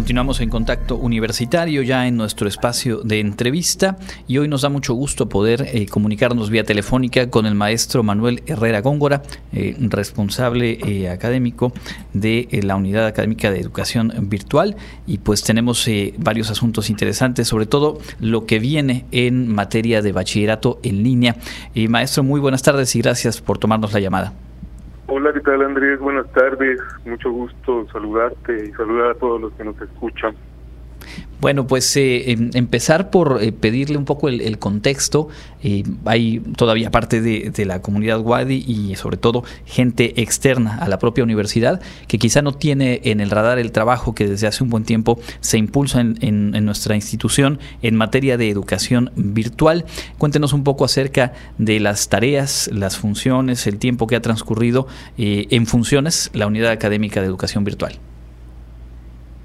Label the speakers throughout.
Speaker 1: Continuamos en contacto universitario ya en nuestro espacio de entrevista y hoy nos da mucho gusto poder eh, comunicarnos vía telefónica con el maestro Manuel Herrera Góngora, eh, responsable eh, académico de la Unidad Académica de Educación Virtual y pues tenemos varios asuntos interesantes, sobre todo lo que viene en materia de bachillerato en línea. Maestro, muy buenas tardes y gracias por tomarnos la llamada.
Speaker 2: Hola, ¿qué tal Andrés? Buenas tardes. Mucho gusto saludarte y saludar a todos los que nos escuchan.
Speaker 1: Bueno, pues eh, em, empezar por eh, pedirle un poco el, contexto. Eh, hay todavía parte de, la comunidad Wadi y sobre todo gente externa a la propia universidad que quizá no tiene en el radar el trabajo que desde hace un buen tiempo se impulsa en, nuestra institución en materia de educación virtual. Cuéntenos un poco acerca de las tareas, las funciones, el tiempo que ha transcurrido en funciones la Unidad Académica de Educación Virtual.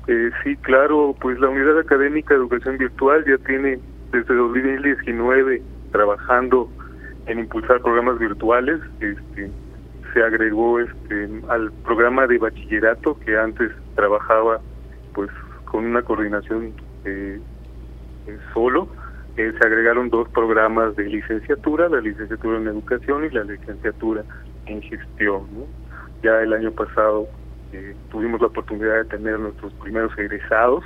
Speaker 2: Eh, sí, claro, pues la Unidad Académica de Educación Virtual ya tiene desde 2019 trabajando en impulsar programas virtuales. Este, se agregó este, al programa de bachillerato que antes trabajaba pues con una coordinación eh, solo. Eh, se agregaron dos programas de licenciatura, la licenciatura en educación y la licenciatura en gestión. Ya el año pasado tuvimos la oportunidad de tener nuestros primeros egresados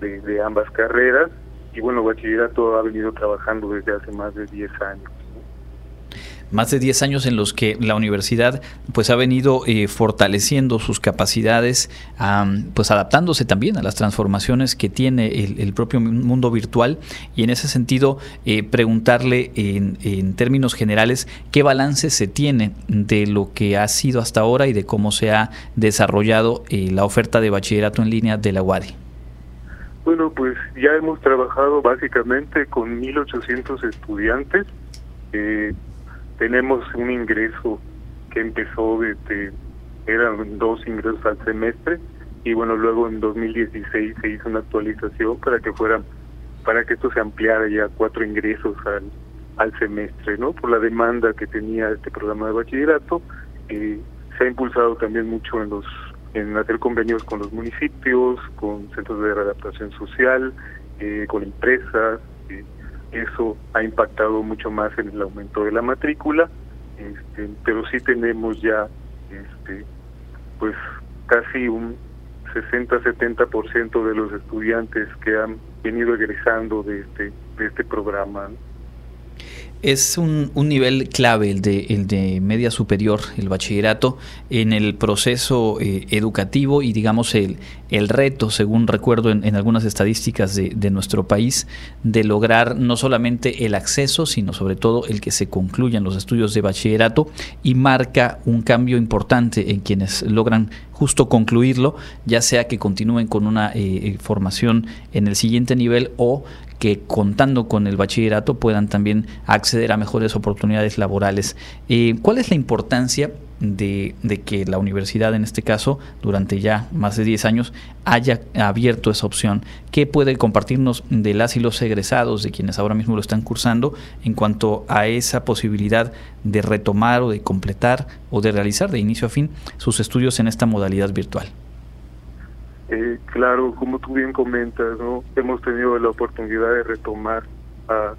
Speaker 2: de, ambas carreras. Y bueno, bachillerato ha venido trabajando desde hace más de 10 años
Speaker 1: más de 10 años en los que la universidad pues ha venido eh, fortaleciendo sus capacidades, pues adaptándose también a las transformaciones que tiene el, propio mundo virtual y en ese sentido eh, preguntarle en, términos generales qué balance se tiene de lo que ha sido hasta ahora y de cómo se ha desarrollado eh, la oferta de bachillerato en línea de la UADI.
Speaker 2: Bueno, pues ya hemos trabajado básicamente con 1.800 estudiantes. Eh, tenemos un ingreso que empezó desde, eran dos ingresos al semestre y bueno, luego en 2016 se hizo una actualización para que fueran, para que esto se ampliara ya cuatro ingresos al, al semestre, ¿no? Por la demanda que tenía este programa de bachillerato, eh, se ha impulsado también mucho en los en hacer convenios con los municipios, con centros de readaptación social, eh, con empresas, eh, eso ha impactado mucho más en el aumento de la matrícula, este, pero sí tenemos ya este, pues casi un 60-70% de los estudiantes que han venido egresando de este, de este programa
Speaker 1: es un, nivel clave el de, el de media superior, el bachillerato, en el proceso eh, educativo y digamos el, el reto, según recuerdo en, algunas estadísticas de, de, nuestro país, de lograr no solamente el acceso, sino sobre todo el que se concluyan los estudios de bachillerato y marca un cambio importante en quienes logran justo concluirlo, ya sea que continúen con una eh, formación en el siguiente nivel o que contando con el bachillerato puedan también acceder a mejores oportunidades laborales. Eh, ¿Cuál es la importancia de, que la universidad, en este caso, durante ya más de 10 años, haya abierto esa opción? ¿Qué puede compartirnos de las y los egresados, de quienes ahora mismo lo están cursando, en cuanto a esa posibilidad de retomar o de completar o de realizar de inicio a fin sus estudios en esta modalidad virtual?
Speaker 2: Eh, claro, como tú bien comentas, ¿no? hemos tenido la oportunidad de retomar a,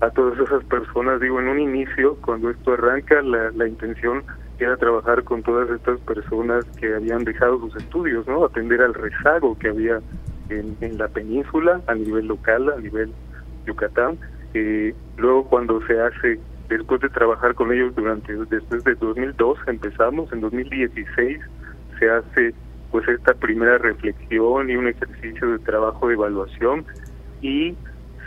Speaker 2: a todas esas personas. Digo, en un inicio, cuando esto arranca, la, la intención era trabajar con todas estas personas que habían dejado sus estudios, ¿no? Atender al rezago que había en, en la península, a nivel local, a nivel Yucatán. Eh, luego, cuando se hace, después de trabajar con ellos durante, después de 2002 empezamos, en 2016 se hace pues esta primera reflexión y un ejercicio de trabajo de evaluación y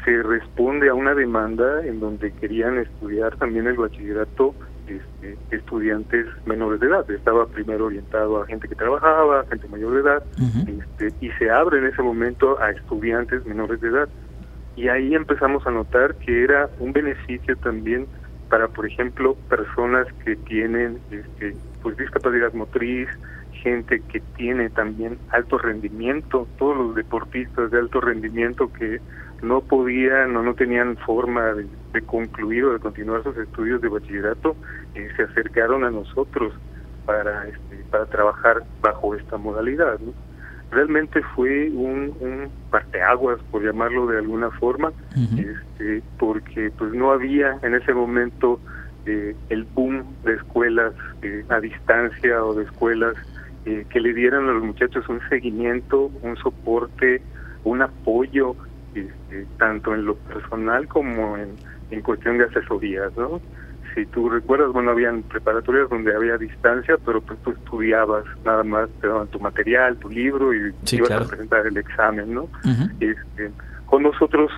Speaker 2: se responde a una demanda en donde querían estudiar también el bachillerato este, estudiantes menores de edad. Estaba primero orientado a gente que trabajaba, gente mayor de edad, este, y se abre en ese momento a estudiantes menores de edad. Y ahí empezamos a notar que era un beneficio también para, por ejemplo, personas que tienen este, pues discapacidad motriz, gente que tiene también alto rendimiento, todos los deportistas de alto rendimiento que no podían o no tenían forma de, concluir o de continuar sus estudios de bachillerato, eh, se acercaron a nosotros para este, para trabajar bajo esta modalidad. realmente fue un, un parteaguas, por llamarlo de alguna forma, este, porque pues no había en ese momento eh, el boom de escuelas eh, a distancia o de escuelas eh, que le dieran a los muchachos un seguimiento, un soporte, un apoyo, este, tanto en lo personal como en, en cuestión de asesorías, ¿no? si tú recuerdas, bueno, habían preparatorias donde había distancia, pero pues tú estudiabas, nada más te daban tu material, tu libro y ibas a presentar el examen, ¿no? este, con nosotros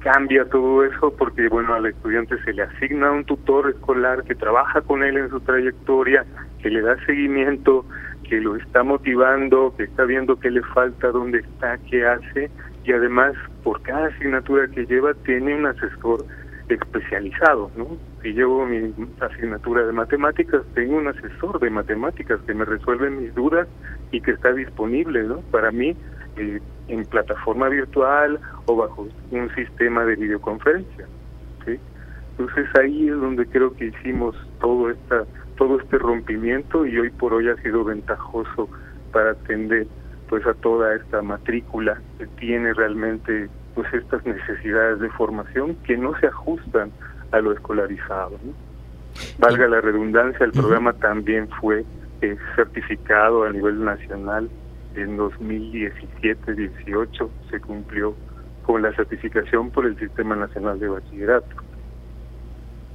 Speaker 2: cambia todo eso porque, bueno, al estudiante se le asigna un tutor escolar que trabaja con él en su trayectoria, que le da seguimiento, que lo está motivando, que está viendo qué le falta, dónde está, qué hace, y además por cada asignatura que lleva tiene un asesor especializado, ¿no? Si llevo mi asignatura de matemáticas, tengo un asesor de matemáticas que me resuelve mis dudas y que está disponible, ¿no? Para mí eh, en plataforma virtual o bajo un sistema de videoconferencia. Entonces ahí es donde creo que hicimos todo esta todo este rompimiento y hoy por hoy ha sido ventajoso para atender pues a toda esta matrícula que tiene realmente pues estas necesidades de formación que no se ajustan a lo escolarizado. Valga la redundancia, el programa también fue eh, certificado a nivel nacional en 2017-18, se cumplió con la certificación por el Sistema Nacional de Bachillerato.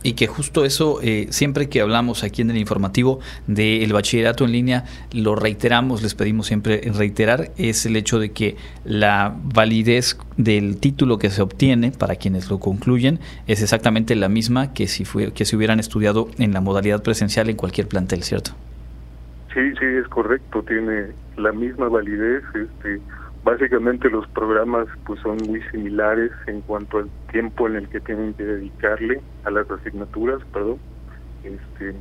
Speaker 1: Y que justo eso, eh, siempre que hablamos aquí en el informativo del bachillerato en línea, lo reiteramos, les pedimos siempre reiterar, es el hecho de que la validez del título que se obtiene para quienes lo concluyen es exactamente la misma que si, fue, que si hubieran estudiado en la modalidad presencial en cualquier plantel, ¿cierto?
Speaker 2: Sí, sí, es correcto, tiene la misma validez. Este, Básicamente los programas pues son muy similares en cuanto al tiempo en el que tienen que dedicarle a las asignaturas, perdón. Este,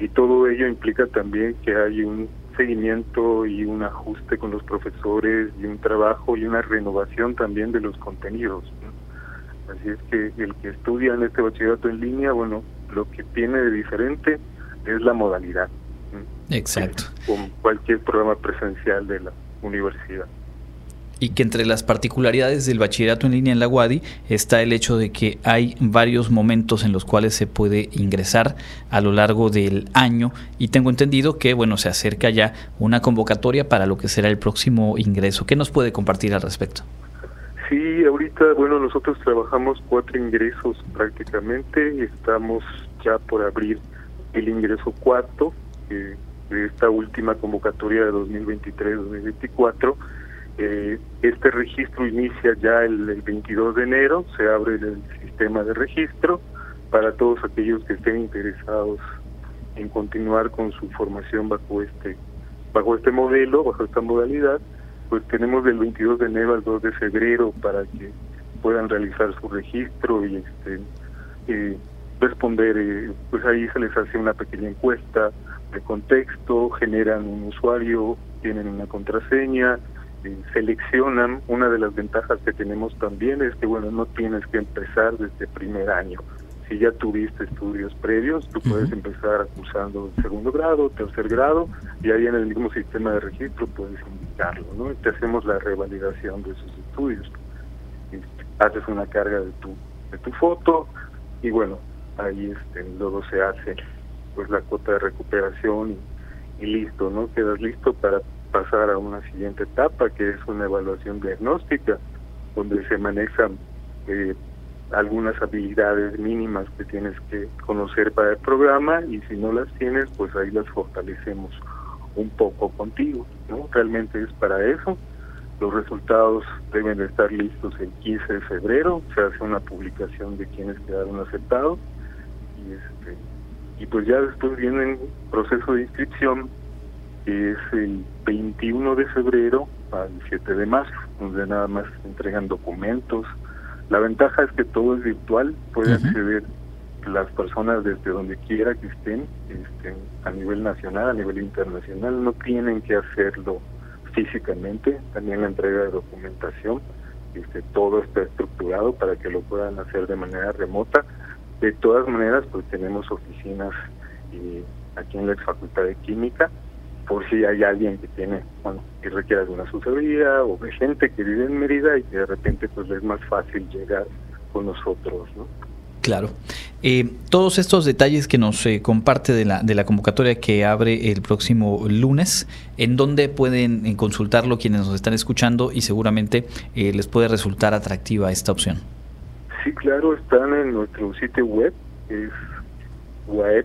Speaker 2: y todo ello implica también que hay un seguimiento y un ajuste con los profesores y un trabajo y una renovación también de los contenidos. Así es que el que estudia en este bachillerato en línea, bueno, lo que tiene de diferente es la modalidad.
Speaker 1: Exacto.
Speaker 2: Con cualquier programa presencial de la universidad
Speaker 1: y que entre las particularidades del bachillerato en línea en la UADI está el hecho de que hay varios momentos en los cuales se puede ingresar a lo largo del año y tengo entendido que bueno se acerca ya una convocatoria para lo que será el próximo ingreso. ¿Qué nos puede compartir al respecto?
Speaker 2: Sí, ahorita bueno nosotros trabajamos cuatro ingresos prácticamente y estamos ya por abrir el ingreso cuarto eh, de esta última convocatoria de 2023-2024 eh, este registro inicia ya el, 22 de enero, se abre el sistema de registro para todos aquellos que estén interesados en continuar con su formación bajo este bajo este modelo, bajo esta modalidad, pues tenemos del 22 de enero al 2 de febrero para que puedan realizar su registro y este eh, responder, eh, pues ahí se les hace una pequeña encuesta de contexto, generan un usuario, tienen una contraseña, seleccionan, una de las ventajas que tenemos también es que, bueno, no tienes que empezar desde primer año. Si ya tuviste estudios previos, tú puedes empezar cursando segundo grado, tercer grado, y ahí en el mismo sistema de registro puedes indicarlo, ¿no? te hacemos la revalidación de esos estudios. haces una carga de tu, de tu foto, y bueno, ahí este, luego se hace pues la cuota de recuperación y listo, ¿no? Quedas listo para pasar a una siguiente etapa, que es una evaluación diagnóstica, donde se manejan eh, algunas habilidades mínimas que tienes que conocer para el programa y si no las tienes, pues ahí las fortalecemos un poco contigo, ¿no? Realmente es para eso. Los resultados deben de estar listos el 15 de febrero, se hace una publicación de quienes quedaron aceptados y este y pues ya después viene el proceso de inscripción que es el 21 de febrero al 7 de marzo, donde nada más entregan documentos. La ventaja es que todo es virtual, pueden acceder las personas desde donde quiera que estén, estén, a nivel nacional, a nivel internacional, no tienen que hacerlo físicamente, también la entrega de documentación, este, todo está estructurado para que lo puedan hacer de manera remota. De todas maneras, pues tenemos oficinas y aquí en la Facultad de Química por si hay alguien que tiene, bueno, que requiere alguna asesoría o de gente que vive en Mérida y que de repente pues es más fácil llegar con nosotros, ¿no?
Speaker 1: Claro. Eh, todos estos detalles que nos eh, comparte de la, de la convocatoria que abre el próximo lunes, ¿en dónde pueden eh, consultarlo quienes nos están escuchando y seguramente les puede resultar atractiva esta opción?
Speaker 2: Sí, claro, están en nuestro sitio web, es web.wadi.mx,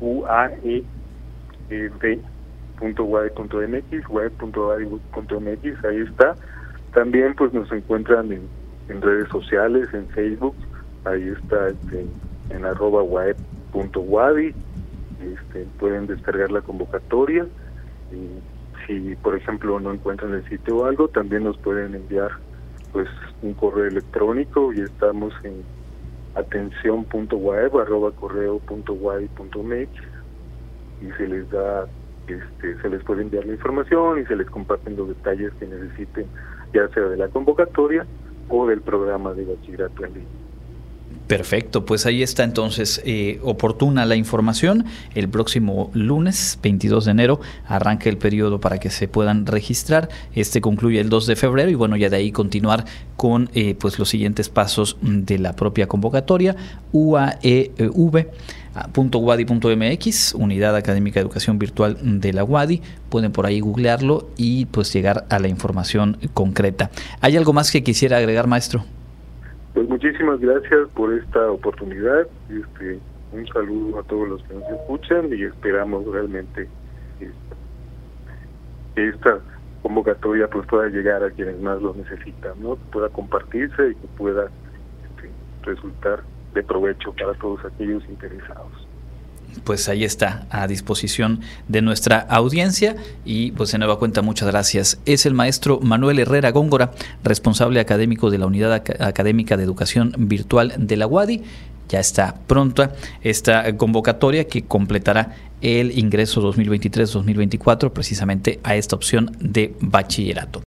Speaker 2: uae.wadi.mx, web.wadi.mx, ahí está. También pues nos encuentran en en redes sociales, en Facebook, ahí está este, en arroba web.wadi, este, pueden descargar la convocatoria y si por ejemplo no encuentran el sitio o algo, también nos pueden enviar pues un correo electrónico y estamos en atención.web arroba y se les da este, se les puede enviar la información y se les comparten los detalles que necesiten ya sea de la convocatoria o del programa de bachillerato en línea.
Speaker 1: Perfecto, pues ahí está entonces eh, oportuna la información. El próximo lunes 22 de enero arranca el periodo para que se puedan registrar. Este concluye el 2 de febrero y bueno, ya de ahí continuar con eh, pues los siguientes pasos de la propia convocatoria. UAEV .wadi.mx, Unidad Académica de Educación Virtual de la UADI. Pueden por ahí googlearlo y pues llegar a la información concreta. ¿Hay algo más que quisiera agregar, maestro?
Speaker 2: Pues muchísimas gracias por esta oportunidad. Este, un saludo a todos los que nos escuchan y esperamos realmente que esta convocatoria pues pueda llegar a quienes más lo necesitan, ¿no? Que pueda compartirse y que pueda este, resultar de provecho para todos aquellos interesados.
Speaker 1: Pues ahí está, a disposición de nuestra audiencia y pues de nueva cuenta muchas gracias. Es el maestro Manuel Herrera Góngora, responsable académico de la Unidad Académica de Educación Virtual de la UADI. Ya está pronta esta convocatoria que completará el ingreso 2023-2024 precisamente a esta opción de bachillerato.